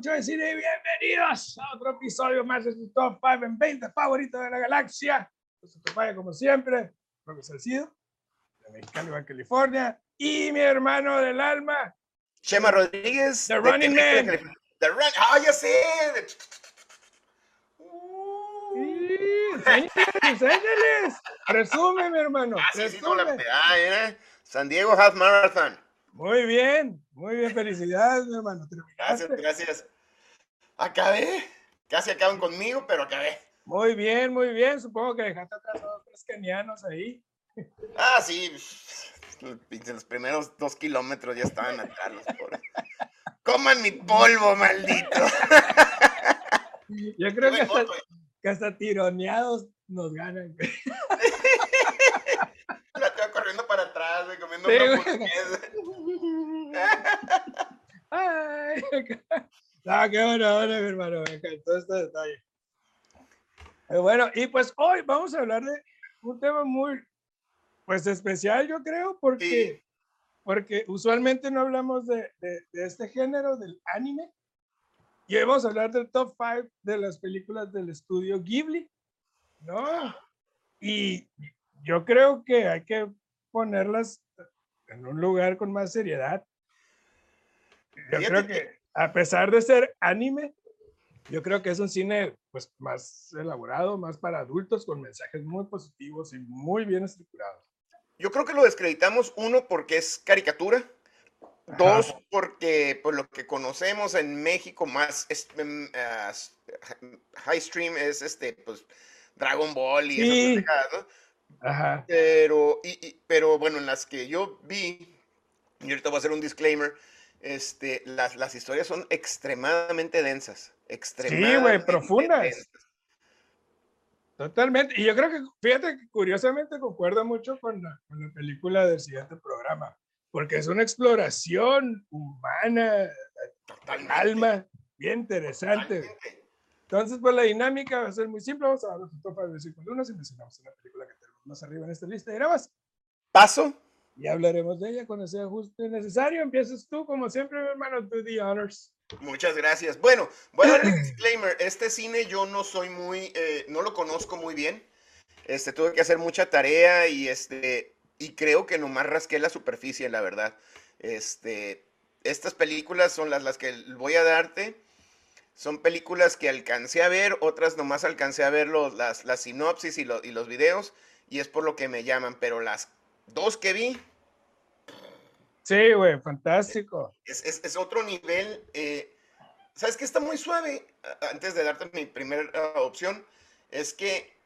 mucho de cine. Bienvenidos a otro episodio más de su Top 5 en 20 favoritos de la galaxia. Su 5, como siempre, Profesor Cido, de Mexicali, California, y mi hermano del alma, Chema Rodríguez. The Running Man. The Run. ¡Ah, ya sé! Enséñales. Presume, mi hermano. Ah, sí, sí, no la ah, mira. San Diego Half Marathon. Muy bien, muy bien. Felicidades, mi hermano. Gracias, gracias. Acabé. Casi acaban conmigo, pero acabé. Muy bien, muy bien. Supongo que dejaste atrás a tres kenianos ahí. Ah, sí. Los primeros dos kilómetros ya estaban atrás los pobres. Coman mi polvo, maldito. Yo creo que hasta, moto, que hasta tironeados nos ganan. güey. La tengo corriendo para atrás, güey, comiendo Sí, una güey. hamburguesa. No, qué buena onda, mi hermano. Me encantó este detalle. Eh, Bueno, y pues hoy vamos a hablar de un tema muy, pues especial, yo creo, porque, Sí. porque usualmente no hablamos de, de, de este género, del anime. Y hoy vamos a hablar del top 5 de las películas del estudio Ghibli, ¿no? Y yo creo que hay que ponerlas en un lugar con más seriedad. Yo Fíjate creo que a pesar de ser anime, yo creo que es un cine pues más elaborado, más para adultos, con mensajes muy positivos y muy bien estructurados. Yo creo que lo descreditamos, uno, porque es caricatura. Ajá. Dos, porque por lo que conocemos en México más es, em, high stream es este, pues, Dragon Ball y esas Sí. Ajá. Pero, y, y- pero bueno, en las que yo vi, y ahorita voy a hacer un disclaimer, este, las, las historias son extremadamente densas. Extremadamente profundas. densas. Totalmente. Y yo creo que, fíjate curiosamente concuerda mucho con la, con la película del siguiente programa, porque es una exploración humana, Totalmente, alma, bien interesante. totalmente. Entonces, pues la dinámica va a ser muy simple. Vamos a dar los top 5 versículos de uno y mencionamos una película que tenemos más arriba en esta lista. Y más. Paso. Y hablaremos de ella cuando sea justo y necesario. Empiezas tú, como siempre, mi hermano, do the honors. Muchas gracias. Bueno, voy a dar el disclaimer. Este cine yo no soy muy, eh, no lo conozco muy bien. Este, tuve que hacer mucha tarea y este, y creo que nomás rasqué la superficie, la verdad. Este, estas películas son las, las que voy a darte. Son películas que alcancé a ver, otras nomás alcancé a ver los, las, las sinopsis y, lo- y los videos, y es por lo que me llaman. Pero las dos que vi, Sí, güey, fantástico. es, es- es otro nivel. eh, ¿Sabes qué está muy suave? Antes de darte mi primera opción, es que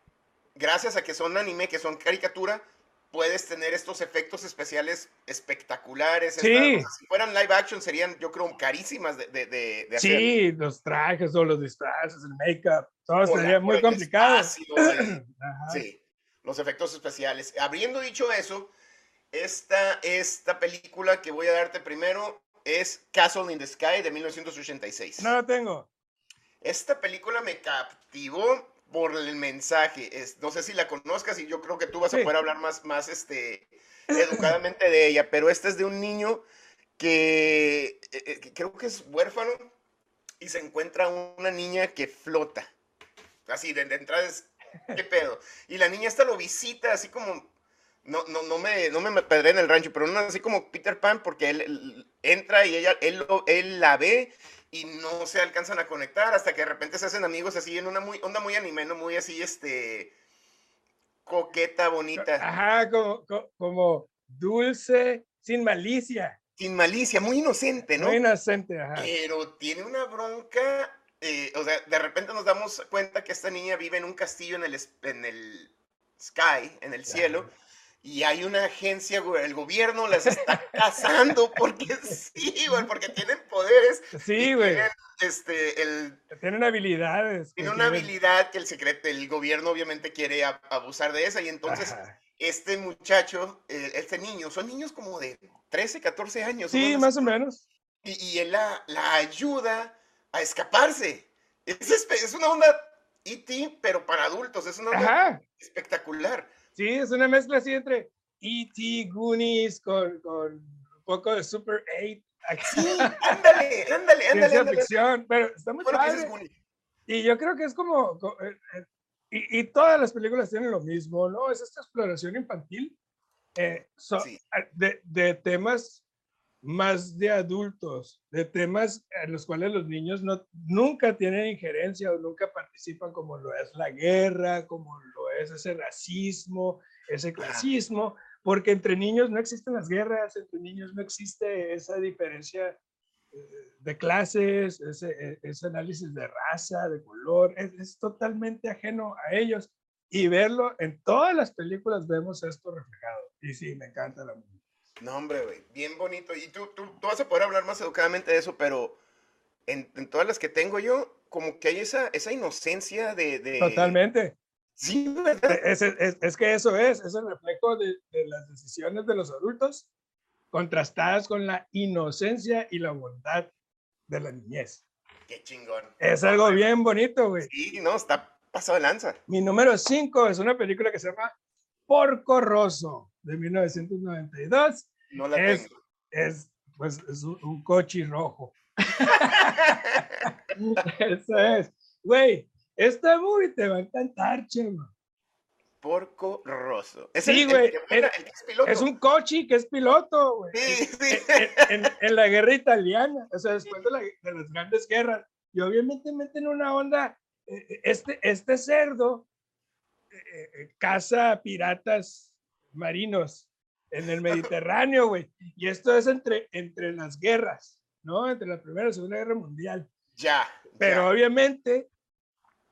gracias a que son anime, que son caricatura, puedes tener estos efectos especiales espectaculares. Sí. estas- o sea, si fueran live action, serían, yo creo, carísimas de, de, de- de hacer. Sí, los trajes o los disfraces, el make-up, todo sería muy complicado. espacio. Sí, los efectos especiales. Habiendo dicho eso, esta, esta película que voy a darte primero es Castle in the Sky de 1986. No lo tengo. Esta película me captivó por el mensaje. Es, no sé si la conozcas y yo creo que tú vas Sí. a poder hablar más, más este, educadamente de ella, pero esta es de un niño que, eh, eh, que creo que es huérfano y se encuentra una niña que flota. Así, de, de entrada es, ¿qué pedo? Y la niña esta lo visita así como, no, no, no me, no me pedré en el rancho, pero no así como Peter Pan porque él, él entra y ella, él, lo- él la ve y no se alcanzan a conectar hasta que de repente se hacen amigos así en una muy, onda muy anime, ¿no? Muy así, este, coqueta, bonita, Ajá, como, co- como dulce, sin malicia, sin malicia, muy inocente, ¿no? muy inocente. Ajá. Pero tiene una bronca, eh, o sea, de repente nos damos cuenta que esta niña vive en un castillo en el, en el sky, en el cielo, y hay una agencia, güey, el gobierno las está cazando porque sí, güey, porque tienen poderes. Sí, güey. tienen, Este, el, Tienen habilidades. que tiene una habilidad que el secreto, el gobierno obviamente quiere a- abusar de esa, y entonces Ajá. este muchacho, eh, este niño, son niños como de 13, 14 años. Sí, más o menos. y, y él la, la ayuda a escaparse. Es, es una onda E.T., pero para adultos, es una onda Ajá. espectacular. Sí, es una mezcla así entre E.T., Goonies, con, con un poco de Super 8. Sí, ándale, ándale, ándale. Ándale. ficción, pero está muy Bueno, padre. es. Y yo creo que es como, co- eh, eh, y, y todas las películas tienen lo mismo, ¿no? Es esta exploración infantil eh, so- Sí. a- de, de temas más de adultos, de temas en los cuales los niños no, nunca tienen injerencia o nunca participan como lo es la guerra, como lo es ese racismo, ese clasismo, porque entre niños no existen las guerras, entre niños no existe esa diferencia eh, de clases, ese, e- ese análisis de raza, de color, es, es totalmente ajeno a ellos. Y verlo en todas las películas vemos esto reflejado. Y sí, me encanta la música. No, hombre, güey, bien bonito. Y tú, tú, tú vas a poder hablar más educadamente de eso, pero en, en todas las que tengo yo, como que hay esa, esa inocencia de, de- Totalmente. Sí, Es, es- es que eso es, es el reflejo de, de las decisiones de los adultos contrastadas con la inocencia y la bondad de la niñez. Qué chingón. Es algo bien bonito, güey. Sí, no, está pasado de lanza. Mi número 5 es una película que se llama Porco Rosso de 1992. No la Es, tengo. es, pues, es un, un cochi rojo. Eso es. Güey, esta movie te va a encantar, chema. Porco Rosso. Es Sí, el, güey, el, es- el es piloto. Es un cochi que es piloto, güey. Sí, sí. En, en- en la guerra italiana, o sea, después de, la- de las grandes guerras. Y obviamente meten una onda, eh, eh, este, este cerdo eh, eh, caza piratas marinos en el Mediterráneo, güey. Y esto es entre, entre las guerras, ¿no? Entre la Primera y la Segunda Guerra Mundial. Ya. Pero ya. obviamente,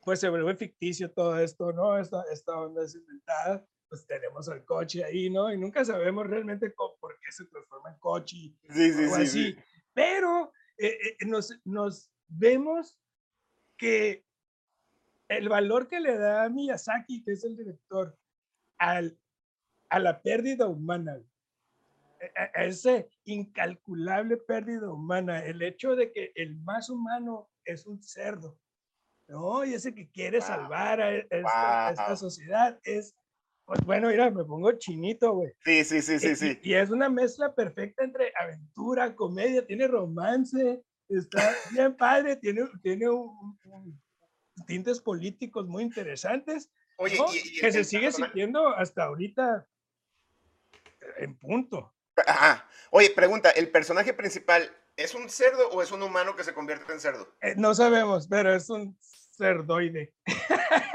pues se vuelve ficticio todo esto, ¿no? Esta, esta onda es inventada. Pues tenemos al coche ahí, ¿no? Y nunca sabemos realmente cómo- por qué se transforma en coche Sí, sí, sí, así. sí. Pero eh, eh, nos, nos vemos que el valor que le da Miyazaki, que es el director, al, a la pérdida humana, a, a ese incalculable pérdida humana, el hecho de que el más humano es un cerdo, ¿no? Y ese que quiere Wow. salvar a, e- esta, a esta Wow. sociedad es, pues bueno, mira, me pongo chinito, güey. Sí, sí, sí, sí, y- sí. Y, es una mezcla perfecta entre aventura, comedia, tiene romance, está bien padre, tiene, tiene un- un- tintes políticos muy interesantes, Oye, ¿no? y, y que se sigue sintiendo hasta ahorita en punto. Ajá. Oye, pregunta, ¿el personaje principal es un cerdo o es un humano que se convierte en cerdo? Eh, no sabemos, pero es un cerdoide.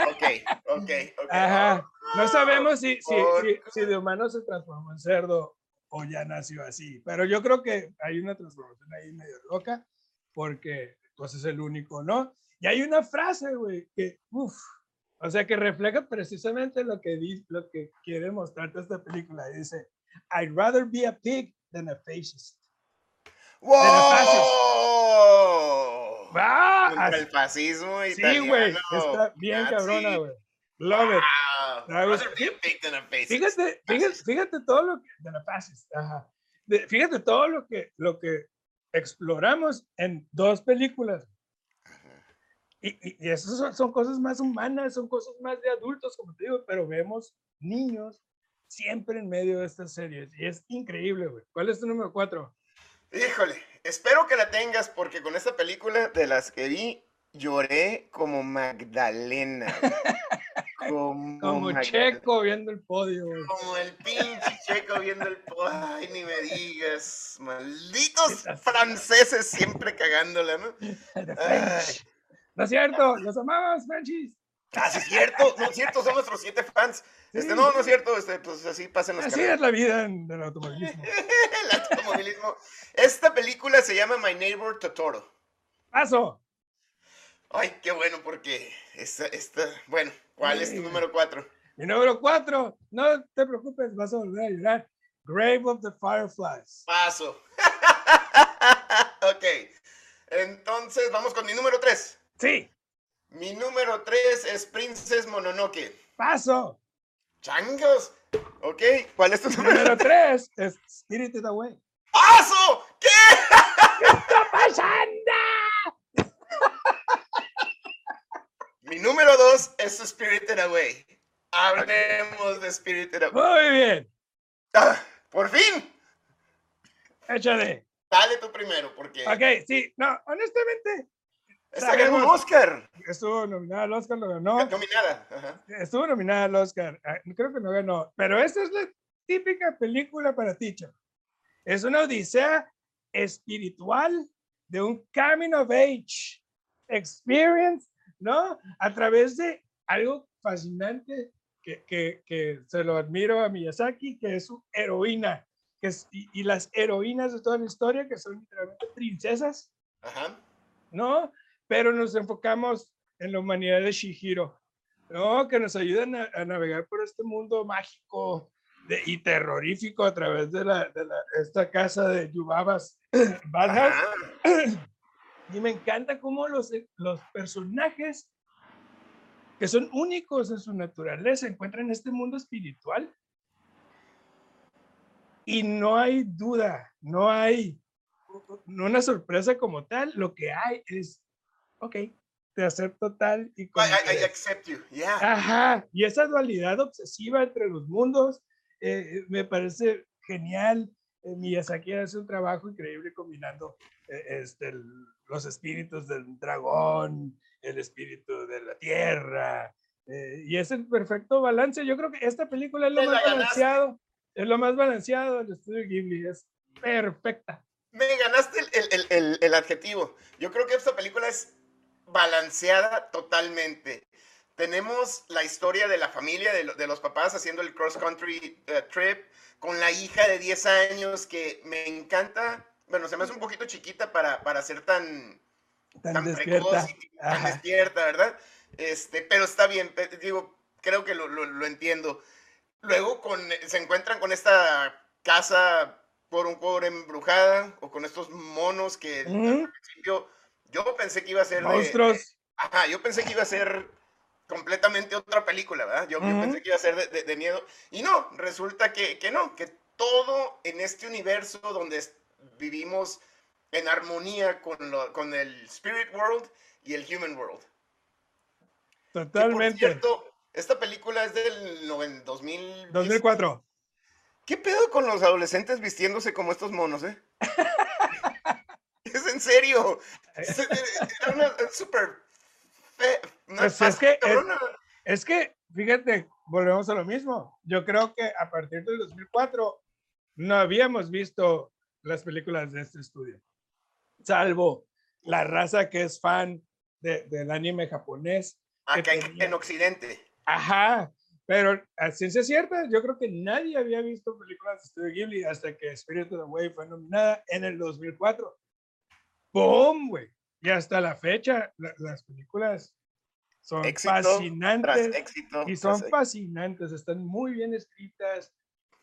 Ok, ok, ok. Ajá. No sabemos si, si, si, si de humano se transformó en cerdo o ya nació así, pero yo creo que hay una transformación ahí medio loca porque pues es el único, ¿no? Y hay una frase, güey, que, uff, o sea, que refleja precisamente lo que, lo que quiere mostrarte esta película. Dice, I'd rather be a pig than a fascist. ¡Wow! ¡Ah! Contra el fascismo Sí, güey, está bien nazi. cabrona, güey. Love it. Wow. That was-. Fíjate, fíjate, fíjate todo lo que, de la fascist, ajá. De- fíjate todo lo que, lo que exploramos en dos películas. Y, y, y eso son, son cosas más humanas, son cosas más de adultos, como te digo, pero vemos niños siempre en medio de estas series. Y es increíble, güey. ¿Cuál es tu número cuatro? Híjole, espero que la tengas porque con esta película de las que vi lloré como Magdalena. Como, Como Magdalena. Checo viendo el podio. Como el pinche checo viendo el... po- Ay, ni me digas. Malditos franceses siempre cagándola, ¿no? No es cierto, los amamos, Frenchies. Ah, sí es cierto, no es cierto, son nuestros siete fans. Este, no, no es cierto, este, pues así pasan las Así carreras. es la vida en el automovilismo. El automovilismo. Esta película se llama My Neighbor Totoro. Paso. Ay, qué bueno, porque esta, esta, bueno, ¿cuál es tu número cuatro? Mi número cuatro, no te preocupes, vas a volver a llorar. Grave of the Fireflies. Paso. ok. Entonces, vamos con mi número tres. Sí, Mi número tres es Princess Mononoke. paso. Changos. Ok, ¿cuál es tu número número tres es Spirited Away. ¡Paso! ¿Qué? ¡Pasanda! Mi número dos es Spirited Away. Hablemos de Spirited Away. Muy bien, Ah, ¡Por fin! échale. dale tú primero, porque. Ok, sí, no, honestamente. Esta ganó un Oscar. Estuvo nominada al Oscar, lo ganó. Nominada. Ajá. Estuvo nominada al Oscar. Ah, creo que no ganó. Pero esta es la típica película para teacher. Es una odisea espiritual de un coming of age experience, ¿no? A través de algo fascinante que, que, que se lo admiro a Miyazaki, que es su heroína, que es, y, y, las heroínas de toda la historia, que son literalmente princesas, Ajá. ¿no? Pero nos enfocamos en la humanidad de Shihiro, ¿no? Que nos ayudan a, a navegar por este mundo mágico de, y terrorífico a través de, la, de la, esta casa de Yubabas. Y me encanta cómo los, los personajes que son únicos en su naturaleza encuentran en este mundo espiritual. Y no hay duda, no hay no una sorpresa como tal, lo que hay es, ok, te acepto tal y como I, I, I accept you, yeah. Ajá, y esa dualidad obsesiva entre los mundos eh, me parece genial. Eh, Miyazaki hace un trabajo increíble combinando eh, este, el, los espíritus del dragón, el espíritu de la tierra, eh, y es el perfecto balance. Yo creo que esta película es lo más la balanceado, es lo más balanceado del estudio Ghibli, es perfecta. Me ganaste el, el, el, el, adjetivo. Yo creo que esta película es balanceada totalmente. Tenemos la historia de la familia, de, de los papás haciendo el cross country uh, trip, con la hija de 10 años que me encanta. Bueno, se me hace un poquito chiquita para, para ser tan, tan, tan despierta. precoz y tan Ajá. despierta, ¿verdad? Este, pero está bien, digo, creo que lo, lo, lo entiendo. Luego con, se encuentran con esta casa por un por embrujada o con estos monos que Mm. al principio yo pensé que iba a ser monstruos. De, de, ajá, yo pensé que iba a ser completamente otra película, ¿verdad? Yo, Mm. -huh. yo pensé que iba a ser de, de, miedo y no, resulta que, que no, que todo en este universo donde vivimos en armonía con, lo, con el Spirit World y el Human World. Totalmente. Por cierto, esta película es del 2000, 2004. ¿Qué pedo con los adolescentes vistiéndose como estos monos, eh? en serio. Es, una pues que, es, es, que, fíjate, volvemos a lo mismo. Yo creo que a partir del 2004 no habíamos visto las películas de este estudio, salvo la raza que es fan de, del anime japonés. Acá tenía... en Occidente. Ajá, pero a ciencia cierta, yo creo que nadie había visto películas de Studio Ghibli hasta que Spirit of the Way fue nominada en el 2004. ¡Boom, güey! Y hasta la fecha, la, las películas son éxito fascinantes. Éxito, y son fascinantes, están muy bien escritas.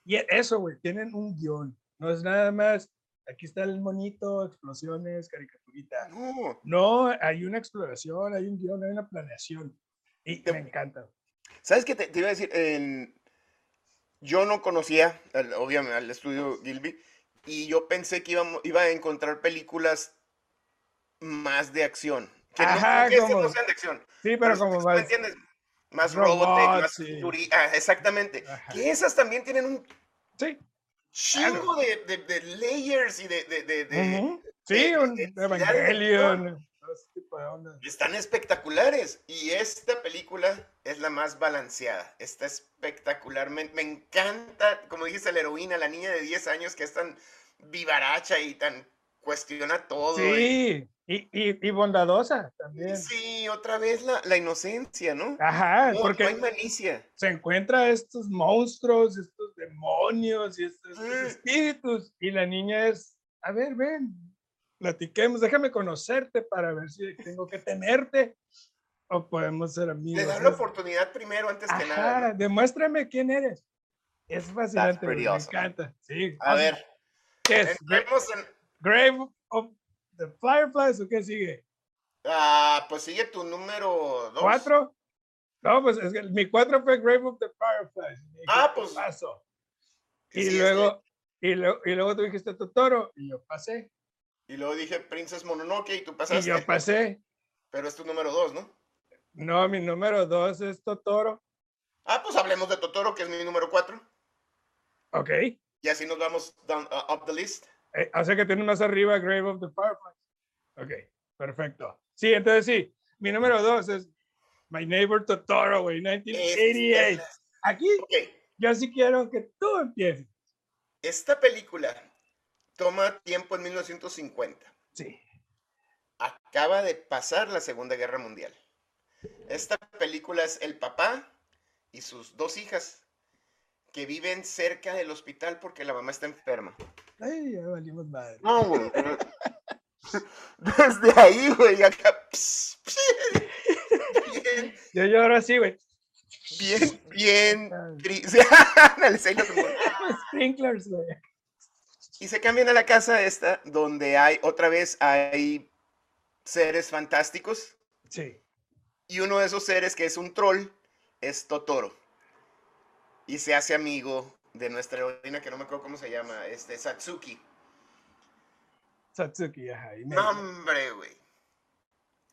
Y eso, güey, tienen un guion. No es nada más, aquí está el monito, explosiones, caricaturita. No, no hay una exploración, hay un guion, hay una planeación. Y te, me encanta. ¿Sabes qué te, te iba a decir? Eh, yo no conocía, obviamente, al estudio Gilby, y yo pensé que iba, iba a encontrar películas más de acción. Que Ajá, no, que como, no sean de acción. Sí, pero, pero como más. ¿Me entiendes? Más Robotech, más sí. ah, exactamente. Ajá. Que esas también tienen un sí. chingo de, de, de, layers y de. de, de uh -huh. Sí, un Evangelion. Están espectaculares. Y esta película es la más balanceada. Está espectacularmente. Me encanta, como dijiste, la heroína, la niña de 10 años que es tan vivaracha y tan cuestiona todo. Sí, y, y, y bondadosa también. Sí, otra vez la, la inocencia, ¿no? Ajá, no, porque no hay malicia. se encuentra estos monstruos, estos demonios y estos, estos Mm. espíritus, y la niña es, a ver, ven, platiquemos, déjame conocerte para ver si tengo que tenerte o podemos ser amigos. Le das la oportunidad primero antes Ajá, que nada. ¿no? demuéstrame quién eres. Es fascinante, me encanta. Sí. A ver. ¿Qué es? Entremos en, Grave of the Fireflies o qué sigue? Ah, pues sigue tu número dos. ¿Cuatro? No, pues es que mi cuatro fue Grave of the Fireflies. Ah, pues. Paso. Y sí, luego, y, luego, y luego tú dijiste Totoro y yo pasé. Y luego dije Princess Mononoke y tú Y pasaste. yo pasé. Pero es tu número dos, ¿no? No, mi número dos es Totoro. Ah, pues hablemos de Totoro, que es mi número cuatro. Ok. Y así nos vamos down, uh, up the list. Eh, sea que tiene más arriba Grave of the Fireflies. Ok, perfecto. Sí, entonces sí, mi número dos es My Neighbor Totoro, güey, 1988. Aquí Ok, yo sí quiero que tú empieces. esta película toma tiempo en 1950. Sí. Acaba de pasar la Segunda Guerra Mundial. Esta película es el papá y sus dos hijas que viven cerca del hospital porque la mamá está enferma. Ay, ya valimos madre. No, güey. Desde ahí, güey, acá. ps, ps, Bien, Yo lloro así, güey. bien, bien. Sprinklers, güey. Y se cambian a la casa esta, donde hay, otra vez, hay seres fantásticos. Sí. Y uno de esos seres, que es un troll, es Totoro. Y se hace amigo de nuestra heroína, que no me acuerdo cómo se llama, este, Satsuki. Satsuki, ajá. y No, hombre, güey.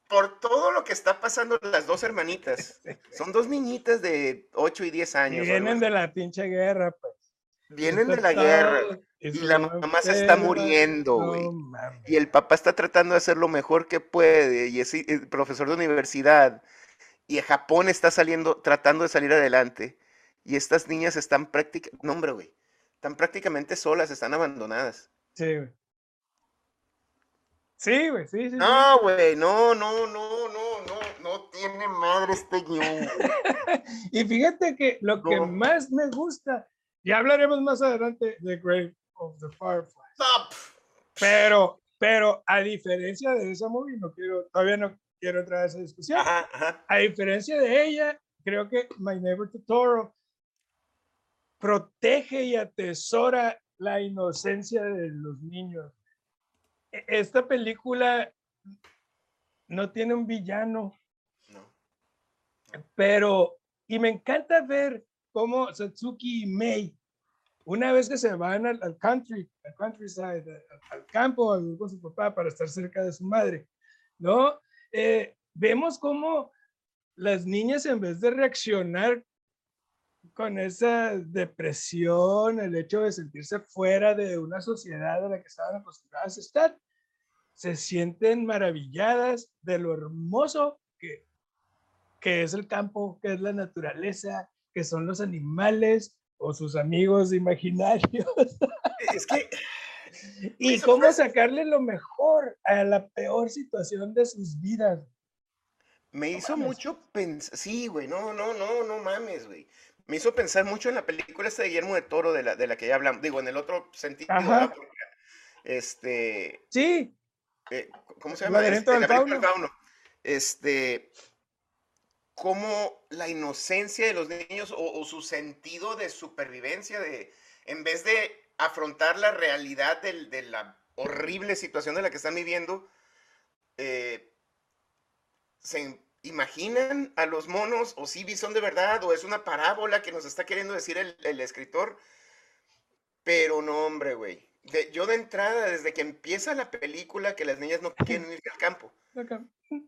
Por todo lo que está pasando las dos hermanitas. Son dos niñitas de 8 y 10 años. Vienen de la pinche guerra, pues. Vienen de la Está guerra. Y la mamá se está muriendo, güey. Y el papá está tratando de hacer lo mejor que puede. Y es profesor de universidad. Y Japón está saliendo, tratando de salir adelante. Y estas niñas están prácticamente, no hombre, güey. Están prácticamente solas, están abandonadas. Sí, güey. Sí, güey, sí, sí. No, güey, no, no, no, no, no, no tiene madre este guion. Y fíjate que lo que más me gusta, ya hablaremos más adelante de Grave of the Fireflies, No, pero, pero a diferencia de esa movie, no quiero, todavía no quiero entrar a esa discusión. Ajá, ajá. A diferencia de ella, creo que My Neighbor Totoro protege y atesora la inocencia de los niños. E- Esta película no tiene un villano, No. pero, y me encanta ver cómo Satsuki y Mei, una vez que se van al, al country, al countryside, al, al campo, con su papá para estar cerca de su madre, ¿no? Eh, vemos cómo las niñas en vez de reaccionar con esa depresión, el hecho de sentirse fuera de una sociedad a la que estaban acostumbradas a estar, se sienten maravilladas de lo hermoso que, que es el campo, que es la naturaleza, que son los animales o sus amigos imaginarios, Es que y cómo sacarle lo mejor a la peor situación de sus vidas. me No hizo mames. mucho pensar. Sí, güey, no, no, no, no mames, güey. Me hizo pensar mucho en la película esta de Guillermo de Toro, de la, de la que ya hablamos. Digo, en el otro sentido, este, Sí, eh, ¿cómo se llama? Laberinto Este, Laberinto del Fauno. Este, cómo la inocencia de los niños o, o su sentido de supervivencia, de, en vez de afrontar la realidad del- de la horrible situación de la que están viviendo, eh, se imaginan a los monos o sí son de verdad o es una parábola que nos está queriendo decir el, el escritor. Pero no, hombre, güey. De- yo de entrada, desde que empieza la película, que las niñas no quieren ir al campo.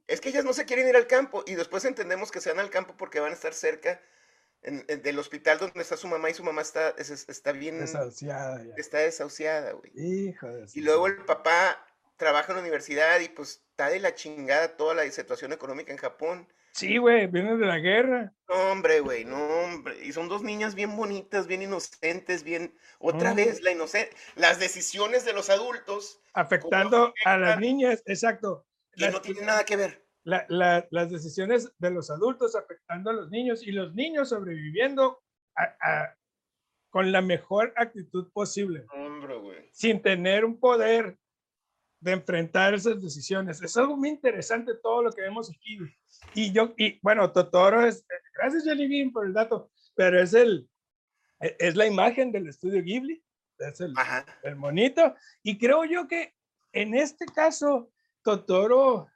Es que ellas no se quieren ir al campo y después entendemos que se van al campo porque van a estar cerca en- en- del hospital donde está su mamá y su mamá está, es- es- está bien, desahuciada ya. está desahuciada, güey. Hijo de Y luego el papá trabaja en la universidad y pues está de la chingada toda la situación económica en Japón. Sí, güey, viene de la guerra. No, hombre, güey, no, hombre. Y son dos niñas bien bonitas, bien inocentes, bien... Otra Mm. vez, la inocencia. Las decisiones de los adultos Afectando a las niñas, exacto. que Las, no tienen nada que ver. la- la- las decisiones de los adultos afectando a los niños y los niños sobreviviendo a- a- con la mejor actitud posible, Hombre, güey. sin tener un poder de enfrentar esas decisiones. Es algo muy interesante todo lo que vemos aquí. Y yo, y bueno, Totoro es, gracias Jelly Bean por el dato, pero es el, e- es la imagen del estudio Ghibli, es el, Ajá. el monito. Y creo yo que en este caso, Totoro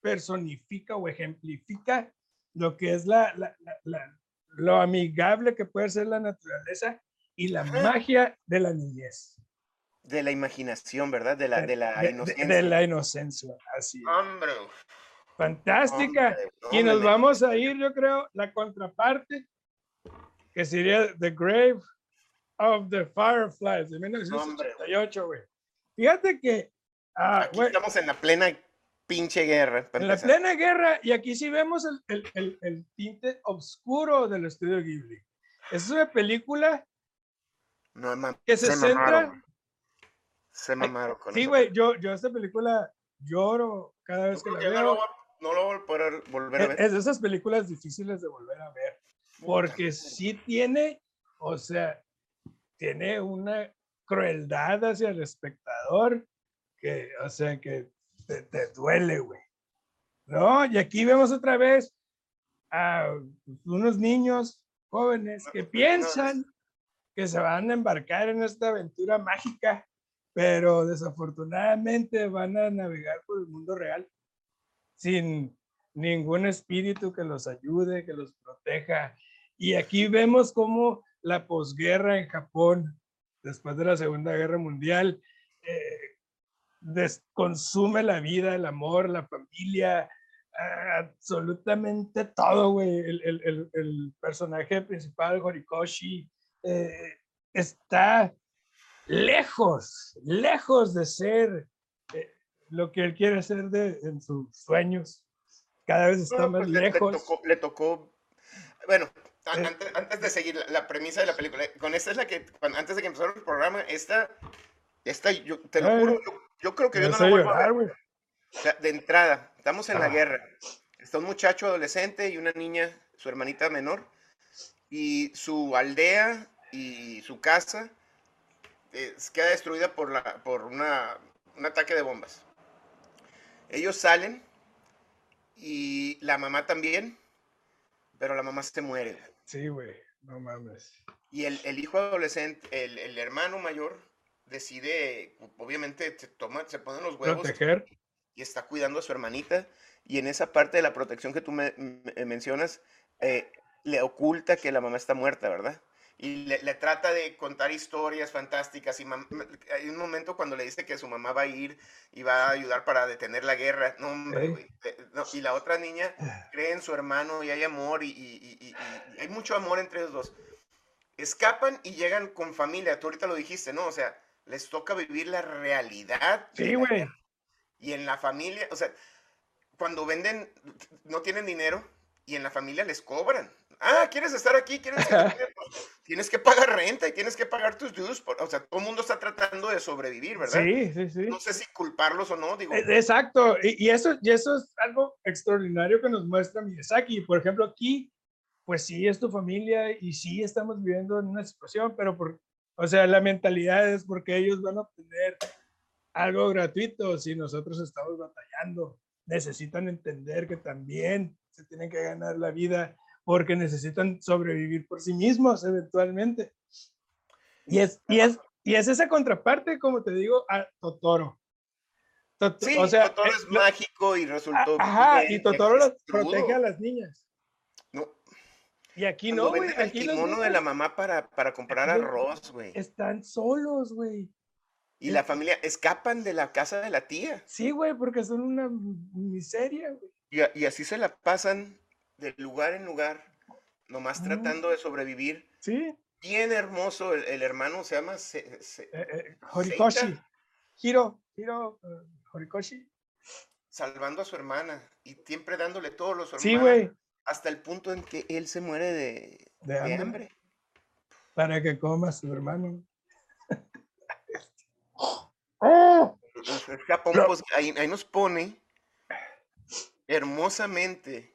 personifica o ejemplifica lo que es la, la- la- la- lo amigable que puede ser la naturaleza y la Ajá. magia de la niñez. De la imaginación, ¿verdad? De la, de la de- de- inocencia. de la inocencia, así. es. Hombre. Fantástica. hombre, Y nos vamos a ir, yo creo, la contraparte, que sería The Grave of the Fireflies de 1978, güey. Fíjate que. Ah, aquí estamos en la plena pinche guerra. En la plena guerra, y aquí sí vemos el, el, el, el tinte oscuro del estudio Ghibli. Es una película no, que se, centra. Se mamaron con Sí, güey, yo, yo esta película lloro cada vez que la veo. No lo voy a poder volver a ver. Es de esas películas difíciles de volver a ver. Porque sí tiene, o sea, tiene una crueldad hacia el espectador que, o sea, que te, te duele, güey. ¿No? Y aquí vemos otra vez a unos niños jóvenes que piensan que se van a embarcar en esta aventura mágica, pero desafortunadamente van a navegar por el mundo real sin ningún espíritu que los ayude, que los proteja. Y aquí vemos cómo la posguerra en Japón, después de la Segunda Guerra Mundial, eh, consume la vida, el amor, la familia, absolutamente todo, güey. El, personaje principal, Horikoshi, eh, está lejos, lejos de ser eh, lo que él quiere ser de, en sus sueños. Cada vez está más pues, lejos. Le tocó, bueno, antes, de seguir la, premisa de la película, con esta es la que, antes de que empezara el programa, esta, esta yo te lo juro, yo, creo que yo no la vuelvo a ver. de entrada, estamos en la guerra. Está un muchacho adolescente y una niña, su hermanita menor, y su aldea y su casa eh, queda destruida por, la, por una, un ataque de bombas. Ellos salen y la mamá también, pero la mamá se muere. Sí, güey, no mames. Y el, el hijo adolescente, el, el, hermano mayor, decide, obviamente, se, toma, se pone los huevos. Proteger. Y está cuidando a su hermanita. Y en esa parte de la protección que tú me, mencionas, eh, le oculta que la mamá está muerta, ¿verdad? Y le, trata de contar historias fantásticas. Y hay un momento cuando le dice que su mamá va a ir y va a ayudar para detener la guerra. No, hombre, güey. y la otra niña cree en su hermano y hay amor y, y, hay mucho amor entre los dos. Escapan y llegan con familia. Tú ahorita lo dijiste, ¿no? O sea, les toca vivir la realidad. Sí, güey. Y en la familia, o sea, cuando venden, no tienen dinero y en la familia les cobran. Ah, ¿quieres estar aquí? ¿Quieres estar tienes que pagar renta y tienes que pagar tus dues. o sea, todo el mundo está tratando de sobrevivir, ¿verdad? Sí, sí, sí. No sé si culparlos o no, digo. E, exacto, y, eso, y eso es algo extraordinario que nos muestra Miyazaki. Por ejemplo, aquí, pues sí, es tu familia y sí estamos viviendo en una situación, pero por, o sea, la mentalidad es porque ellos van a obtener algo gratuito si nosotros estamos batallando. Necesitan entender que también se tienen que ganar la vida porque necesitan sobrevivir por sí mismos eventualmente. Y es, y es, y es esa contraparte, como te digo, a Totoro. sí, o sea, Totoro es mágico y resultó. Ajá, y Totoro protege a las niñas. No. Y aquí no, güey. El kimono de la mamá para, para comprar arroz, güey. Están solos, güey. Y la familia escapan de la casa de la tía. Sí, güey, porque son una miseria, güey. Y, y así se la pasan de lugar en lugar, nomás mm. tratando de sobrevivir. Sí. Bien hermoso, el, hermano se llama eh, eh, Horikoshi. Hiro, Hiro eh, Horikoshi. Salvando a su hermana y siempre dándole todos los hermanos. Sí, güey. Hasta el punto en que él se muere de, de, hambre. Para que coma a su hermano. ¡Oh! Pues, ahí, ahí nos pone hermosamente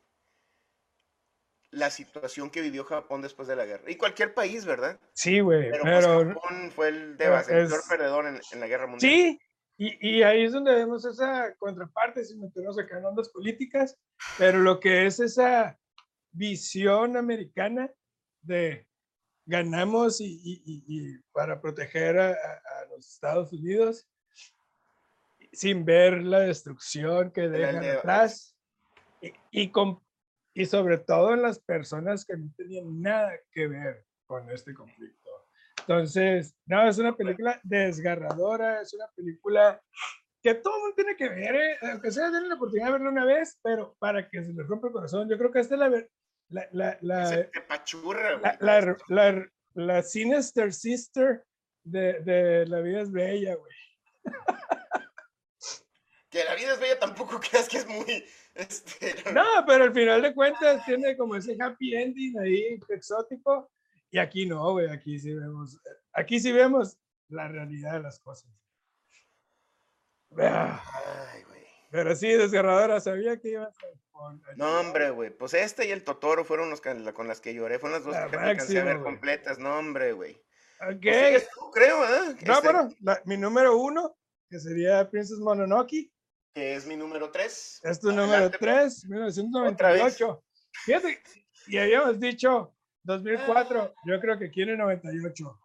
la situación que vivió Japón después de la guerra. Y cualquier país, ¿verdad? Sí, güey. Pero, pues, Japón fue el, devastador perdedor en, en, la guerra mundial. Sí, y, y, ahí es donde vemos esa contraparte, sin meternos acá en ondas políticas, pero lo que es esa visión americana de ganamos y, y para proteger a, a, los Estados Unidos sin ver la destrucción que dejan atrás y, y, con, y sobre todo en las personas que no tenían nada que ver con este conflicto. Entonces, no, es una película desgarradora, es una película que todo el mundo tiene que ver, ¿eh? aunque sea tener la oportunidad de verla una vez, pero para que se les rompa el corazón, yo creo que esta es la... La, la, la, la, la, la, Sinister Sister de, de La vida es bella, güey. que la vida es bella tampoco creas que es muy... Este, No, pero al final de cuentas tiene como ese happy ending ahí exótico. Y aquí no, güey, aquí sí vemos, aquí sí vemos la realidad de las cosas. Ah, Ay, güey. Pero sí, desgarradora, sabía que ibas a. No, hombre, güey. Pues este y el Totoro fueron los que, con las que lloré. Fueron las dos La que me alcancé a ver completas. No, hombre, güey. Ok. Pues tú, creo, ¿eh? No, Este, bueno, la- mi número uno, que sería Princess Mononoke, Que es mi número tres. es tu número Adelante, pues. 3, 1998. Fíjate, y habíamos dicho 2004, yo creo que quiere 98.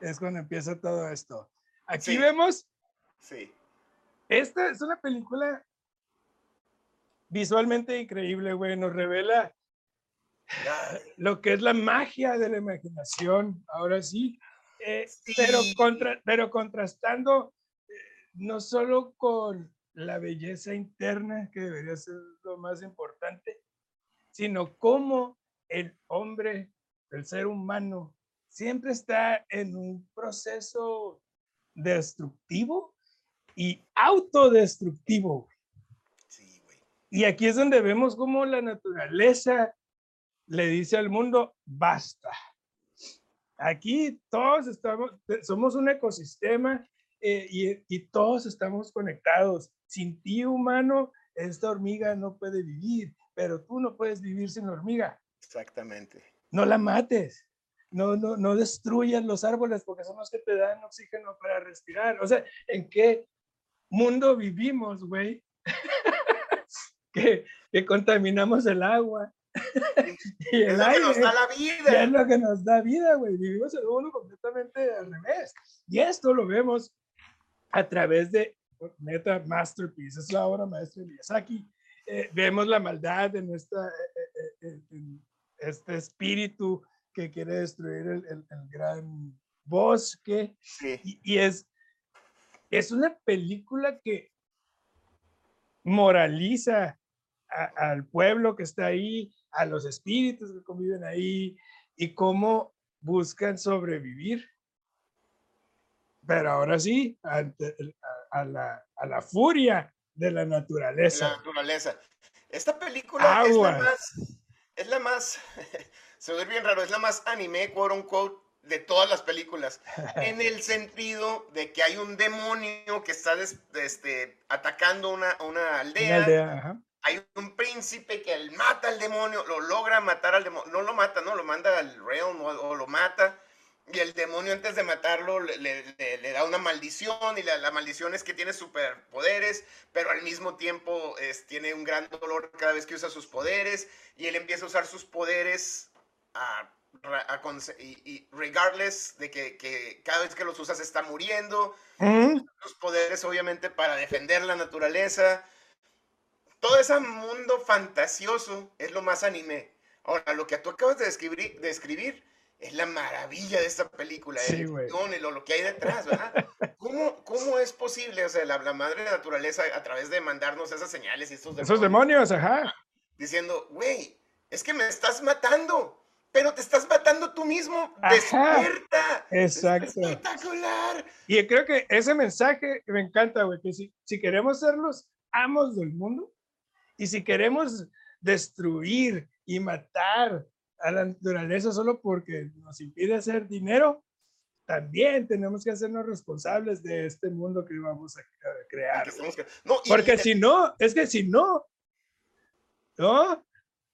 Es cuando empieza todo esto. Aquí Sí. vemos, Sí. esta es una película visualmente increíble, güey, nos revela lo que es la magia de la imaginación, ahora sí, eh, pero, Sí. contra, pero contrastando eh, no solo con la belleza interna, que debería ser lo más importante, sino cómo el hombre, el ser humano, siempre está en un proceso destructivo y autodestructivo. sí, güey. Y aquí es donde vemos cómo la naturaleza le dice al mundo, basta. Aquí todos estamos, somos un ecosistema eh, y, y todos estamos conectados. Sin ti, humano, esta hormiga no puede vivir, pero tú no puedes vivir sin la hormiga. Exactamente. No la mates. No, no, no destruyas los árboles porque son los que te dan oxígeno para respirar. O sea, ¿en qué mundo vivimos, güey? que, que contaminamos el agua y Es el lo que nos da la Y es vida. lo que nos da vida, güey. Vivimos en un mundo completamente al revés. Y esto lo vemos a través de, neta, Masterpiece, es la obra maestra de Miyazaki. Eh, vemos la maldad en, esta, eh, eh, en este espíritu que quiere destruir el, el- el gran bosque. Sí. Y, y es, es una película que moraliza a- al pueblo que está ahí, a los espíritus que conviven ahí y cómo buscan sobrevivir. Pero ahora sí, ante a, a la, a la furia de la de la naturaleza. naturaleza. Esta película es la más, es la más, se ve bien raro, es la más anime, quote unquote, de todas las películas. En el sentido de que hay un demonio que está des- este, atacando una, una Una aldea. aldea, ajá. Hay un príncipe que él mata al demonio, lo logra matar al demonio, no lo mata, no, lo manda al realm o, o lo mata. Y el demonio antes de matarlo le, le- le- da una maldición y la, la maldición es que tiene superpoderes, pero al mismo tiempo es- tiene un gran dolor cada vez que usa sus poderes y él empieza a usar sus poderes a, a y, y regardless de que, que cada vez que los usa se está muriendo Ujú. sus poderes, obviamente, para defender la naturaleza. Todo ese mundo fantasioso es lo más anime. Ahora, lo que tú acabas de describir, de escribir es la maravilla de esta película, Sí, el lo, lo que hay detrás, ¿verdad? ¿Cómo, ¿Cómo es posible, o sea, la, la madre naturaleza a través de mandarnos esas señales y estos Esos demonios, ajá. diciendo, güey, es que me estás matando, pero te estás matando tú mismo, Ajá. despierta. Es Exacto. espectacular. Y creo que ese mensaje me encanta, güey, que si, si queremos ser los amos del mundo y si queremos destruir y matar a la naturaleza solo porque nos impide hacer dinero, también tenemos que hacernos responsables de este mundo que vamos a, crear. Que no, y- Porque y- si no, es que si no, ¿no?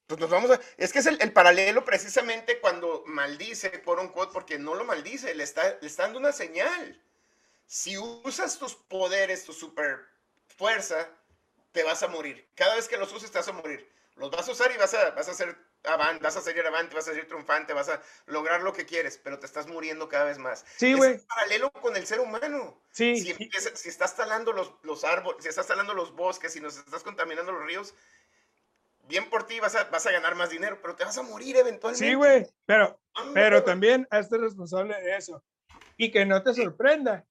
Pues nos vamos a- es que es el, el paralelo precisamente cuando maldice, quote unquote, porque no lo maldice, le está, le está dando una señal. Si usas tus poderes, tu super fuerza, te vas a morir. Cada vez que los uses, te vas a morir. Los vas a usar y vas a, vas a ser avante, vas a salir avante, vas a ser triunfante, vas a lograr lo que quieres, pero te estás muriendo cada vez más. Sí, Es güey. el paralelo con el ser humano. Sí, Si, empiezas- si estás talando los, los árboles, si estás talando los bosques, si nos estás contaminando los ríos, bien por ti vas a, vas a ganar más dinero, pero te vas a morir eventualmente. sí, güey. Pero Hombre, pero también hazte responsable de eso. Y que no te sorprenda.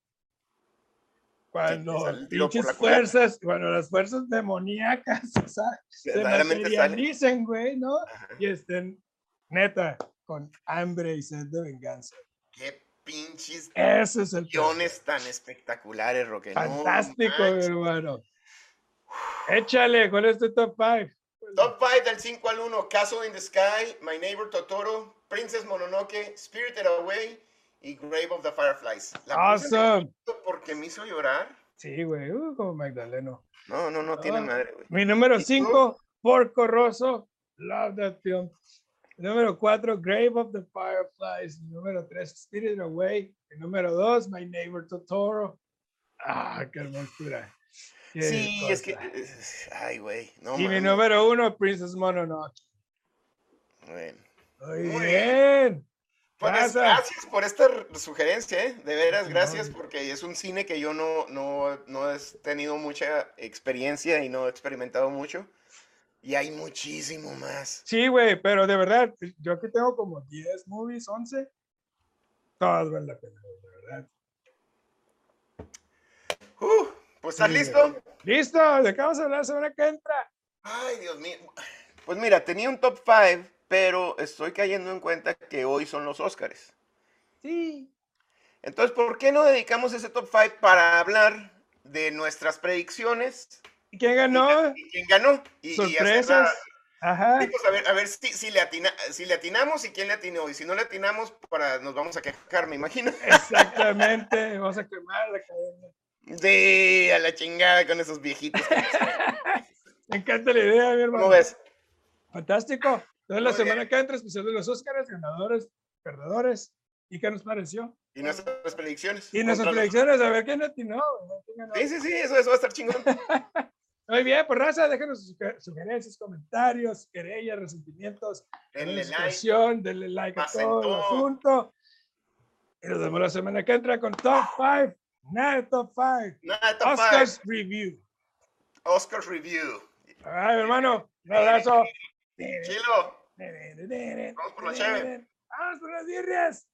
Cuando el tiro por pinches la culata. fuerzas, cuando las fuerzas demoníacas o sea, se materialicen, güey, ¿no? Ajá. Y estén, neta, con hambre y sed de venganza. Qué pinches Ese es el guiones tan espectaculares, Roque. No fantástico, manches. hermano. Échale, ¿cuál es tu top 5? Top 5 del 5 al 1, Castle in the Sky, My Neighbor Totoro, Princess Mononoke, Spirited Away y Grave of the Fireflies. La Awesome. el porque me hizo llorar. Sí, güey, uh, como Magdaleno. No, no, no tiene Ah. madre, güey. Mi número ¿Y tú? 5, Porco Rosso. Love that film. Mi número 4, Grave of the Fireflies. Mi número 3, Spirited Away. Mi número 2, My Neighbor Totoro. Ah, qué hermosura. Qué Sí, es que. cosa. es- Ay, güey. No, y mi mames. número 1, Princess Mononoke. Bueno. Muy Muy bien. Pues gracias por esta sugerencia, ¿eh? De veras, gracias, porque es un cine que yo no, no, no he tenido mucha experiencia y no he experimentado mucho. Y hay muchísimo más. Sí, güey, pero de verdad, yo aquí tengo como 10 movies, 11. Todas valen la pena, de verdad. Uh, pues, ¿estás Sí, listo? Listo, ¿de qué vamos a hablar la semana que entra? Ay, Dios mío. Pues mira, tenía un top 5, pero estoy cayendo en cuenta que hoy son los Óscares. Sí. Entonces, ¿por qué no dedicamos ese top 5 para hablar de nuestras predicciones? ¿Y quién ganó? ¿Y quién ganó? Y, y Sorpresas. Ajá. Sí, pues, a ver, a ver si, si le atina- si le atinamos y quién le atinó. Y si no le atinamos, para, nos vamos a quejar, me imagino. Exactamente. Vamos a quemar la cadena. De a la chingada con esos viejitos. Me encanta la idea, mi hermano. ¿Cómo ves? Fantástico. Entonces, la Muy semana que entra, especial de los Óscares, ganadores, perdedores. ¿Y qué nos pareció? Y nuestras predicciones. Y nuestras Contra los- predicciones, a ver quién atinó. Sí, sí, sí, eso, eso va a estar chingón. Muy bien, pues raza, déjenos sus suge- sugerencias, comentarios, querellas, resentimientos, Denle like. denle like a todo el asunto. Y nos vemos la semana que entra con Top 5, nada Top 5, Nada, top Oscars five. Review. Oscars Review. Ay, hermano, un abrazo. Chilo. Vamos por la cheve. Vamos por las birrias.